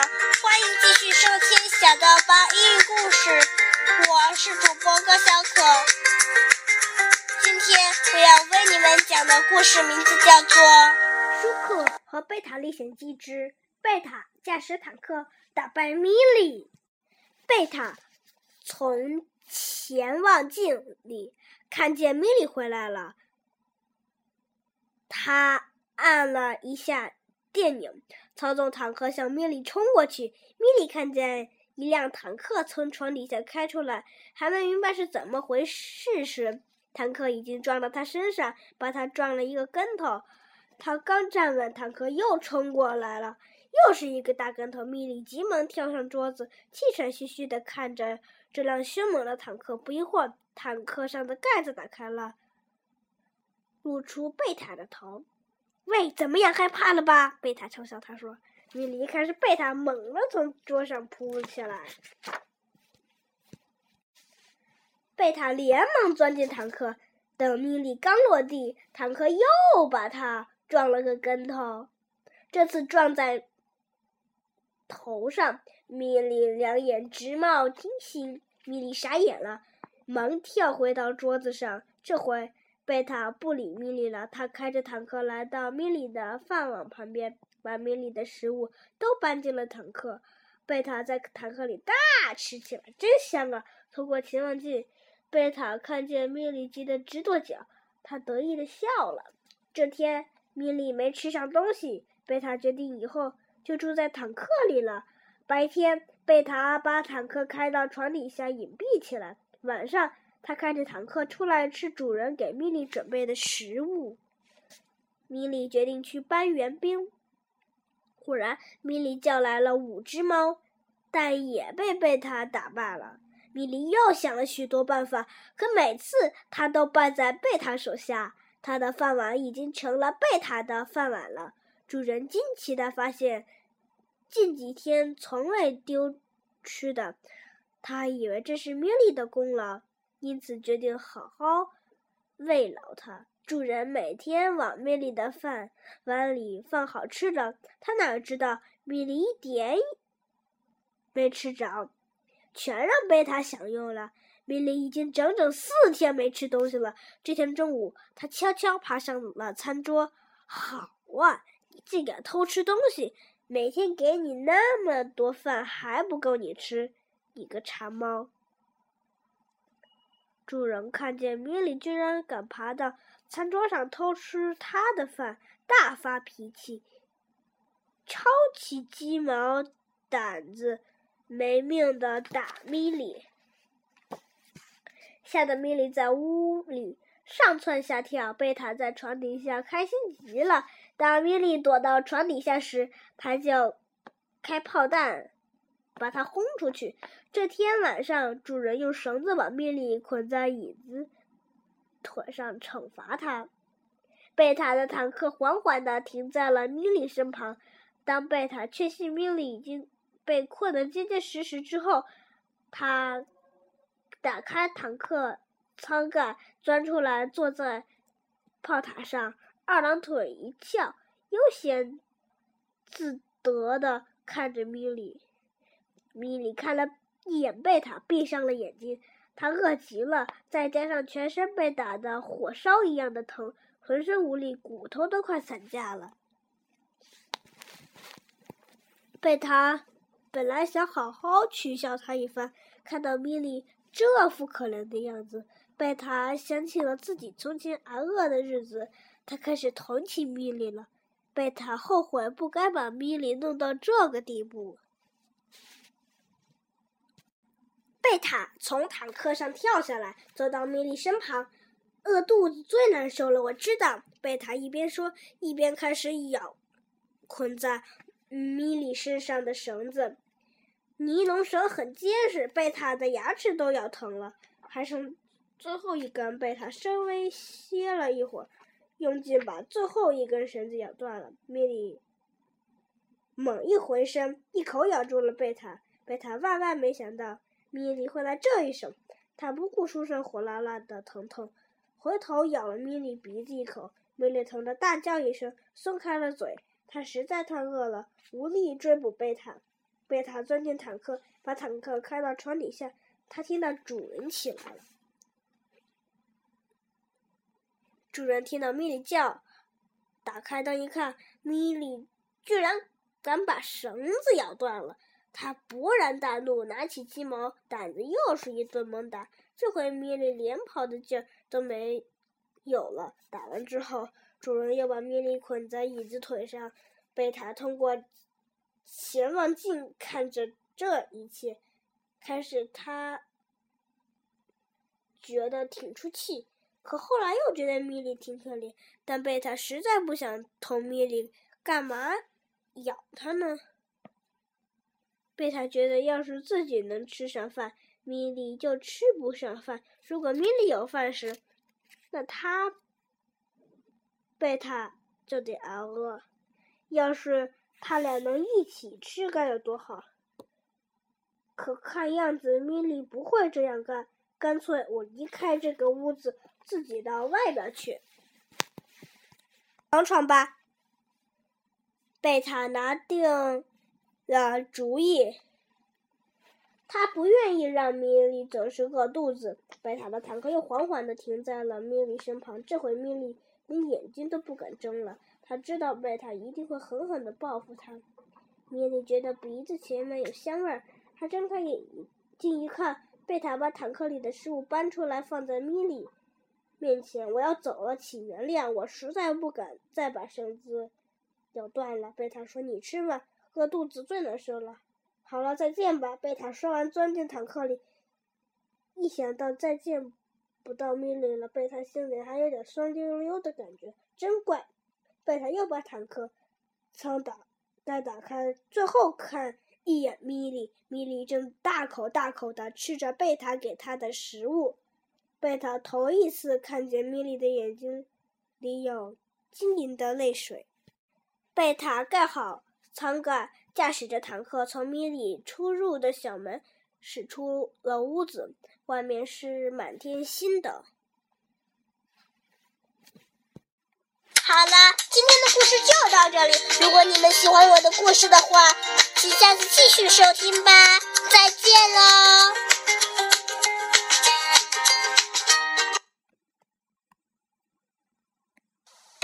欢迎继续收听小豆包英语故事。我是主播高小可。今天我要为你们讲的故事名字叫做《舒克和贝塔历险记之贝塔驾驶坦克打败米莉》。贝塔从潜望镜里看见米莉回来了，他按了一下。电影操纵坦克向米莉冲过去。米莉看见一辆坦克从床底下开出来，还没明白是怎么回事时，坦克已经撞到他身上，把他撞了一个跟头。他刚站稳，坦克又冲过来了，又是一个大跟头。米莉急忙跳上桌子，气喘吁吁地看着这辆凶猛的坦克。不一会儿，坦克上的盖子打开了，露出贝塔的头。喂，怎么样？害怕了吧？贝塔嘲笑他说：“米莉一看是贝塔，猛地从桌上扑起来。贝塔连忙钻进坦克，等米莉刚落地，坦克又把他撞了个跟头，这次撞在头上。米莉两眼直冒金星，米莉傻眼了，忙跳回到桌子上。这回。贝塔不理米莉了，他开着坦克来到米莉的饭碗旁边，把米莉的食物都搬进了坦克。贝塔在坦克里大吃起来，真香啊！透过潜望镜，贝塔看见米莉急得直跺脚，他得意的笑了。这天，米莉没吃上东西，贝塔决定以后就住在坦克里了。白天，贝塔把坦克开到床底下隐蔽起来，晚上。他开着坦克出来吃主人给米莉准备的食物。米莉决定去搬援兵。忽然，米莉叫来了五只猫，但也被贝塔打败了。米莉又想了许多办法，可每次他都败在贝塔手下。他的饭碗已经成了贝塔的饭碗了。主人惊奇地发现，近几天从未丢吃的，他以为这是米莉的功劳。因此决定好好慰劳它。主人每天往米莉的饭碗里放好吃的，他哪知道米莉一点没吃着，全让贝塔享用了。米莉已经整整四天没吃东西了。这天中午，他悄悄爬上了餐桌。好啊，你竟敢偷吃东西！每天给你那么多饭，还不够你吃，你个馋猫！主人看见米莉居然敢爬到餐桌上偷吃他的饭，大发脾气，抄起鸡毛掸子，没命的打米莉，吓得米莉在屋里上蹿下跳。贝塔在床底下开心极了，当米莉躲到床底下时，他就开炮弹。把它轰出去。这天晚上，主人用绳子把米莉捆在椅子腿上，惩罚他。贝塔的坦克缓缓地停在了米莉身旁。当贝塔确信米莉已经被困得结结实实之后，他打开坦克舱盖，钻出来，坐在炮塔上，二郎腿一翘，悠闲自得地看着米莉。米莉看了一眼贝塔，闭上了眼睛。他饿极了，再加上全身被打得火烧一样的疼，浑身无力，骨头都快散架了。贝塔本来想好好取笑他一番，看到米莉这副可怜的样子，贝塔想起了自己从前挨饿的日子，他开始同情米莉了。贝塔后悔不该把米莉弄到这个地步。贝塔从坦克上跳下来，走到米莉身旁。饿肚子最难受了，我知道。贝塔一边说，一边开始咬捆在米莉身上的绳子。尼龙绳很结实，贝塔的牙齿都咬疼了。还剩最后一根，贝塔稍微歇了一会儿，用劲把最后一根绳子咬断了。米莉猛一回身，一口咬住了贝塔。贝塔万万没想到。米莉会来这一手，他不顾书生火辣辣的疼痛，回头咬了米莉鼻子一口。米莉疼得大叫一声，松开了嘴。他实在太饿了，无力追捕贝塔。贝塔钻进坦克，把坦克开到床底下。他听到主人起来了。主人听到米莉叫，打开灯一看，米莉居然敢把绳子咬断了。他勃然大怒，拿起鸡毛掸子又是一顿猛打。这回米莉连跑的劲儿都没有了。打完之后，主人又把米莉捆在椅子腿上。贝塔通过潜望镜看着这一切。开始他觉得挺出气，可后来又觉得米莉挺可怜。但贝塔实在不想同米莉，干嘛咬他呢？贝塔觉得，要是自己能吃上饭，米莉就吃不上饭；如果米莉有饭吃，那他贝塔就得挨饿。要是他俩能一起吃，该有多好！可看样子，米莉不会这样干。干脆我离开这个屋子，自己到外边去闯闯吧。贝塔拿定了主意，他不愿意让米莉总是饿肚子。贝塔的坦克又缓缓地停在了米莉身旁。这回米莉连眼睛都不敢睁了，他知道贝塔一定会狠狠地报复他。米莉觉得鼻子前面有香味儿。他睁开眼睛一看，贝塔把坦克里的食物搬出来，放在米莉面前。我要走了，请原谅，我实在不敢再把绳子咬断了。贝塔说：“你吃吧，饿肚子最难受了。”好了，再见吧。贝塔说完，钻进坦克里。一想到再见不到米莉了，贝塔心里还有点酸溜溜的感觉，真怪。贝塔又把坦克舱打再打开，最后看。一眼米莉，米莉正大口大口地吃着贝塔给她的食物。贝塔头一次看见米莉的眼睛里有晶莹的泪水。贝塔盖好舱盖，驾驶着坦克从米里出入的小门驶出了屋子。外面是满天星的。好了，今天的故事就到这里。如果你们喜欢我的故事的话，请下次继续收听吧。再见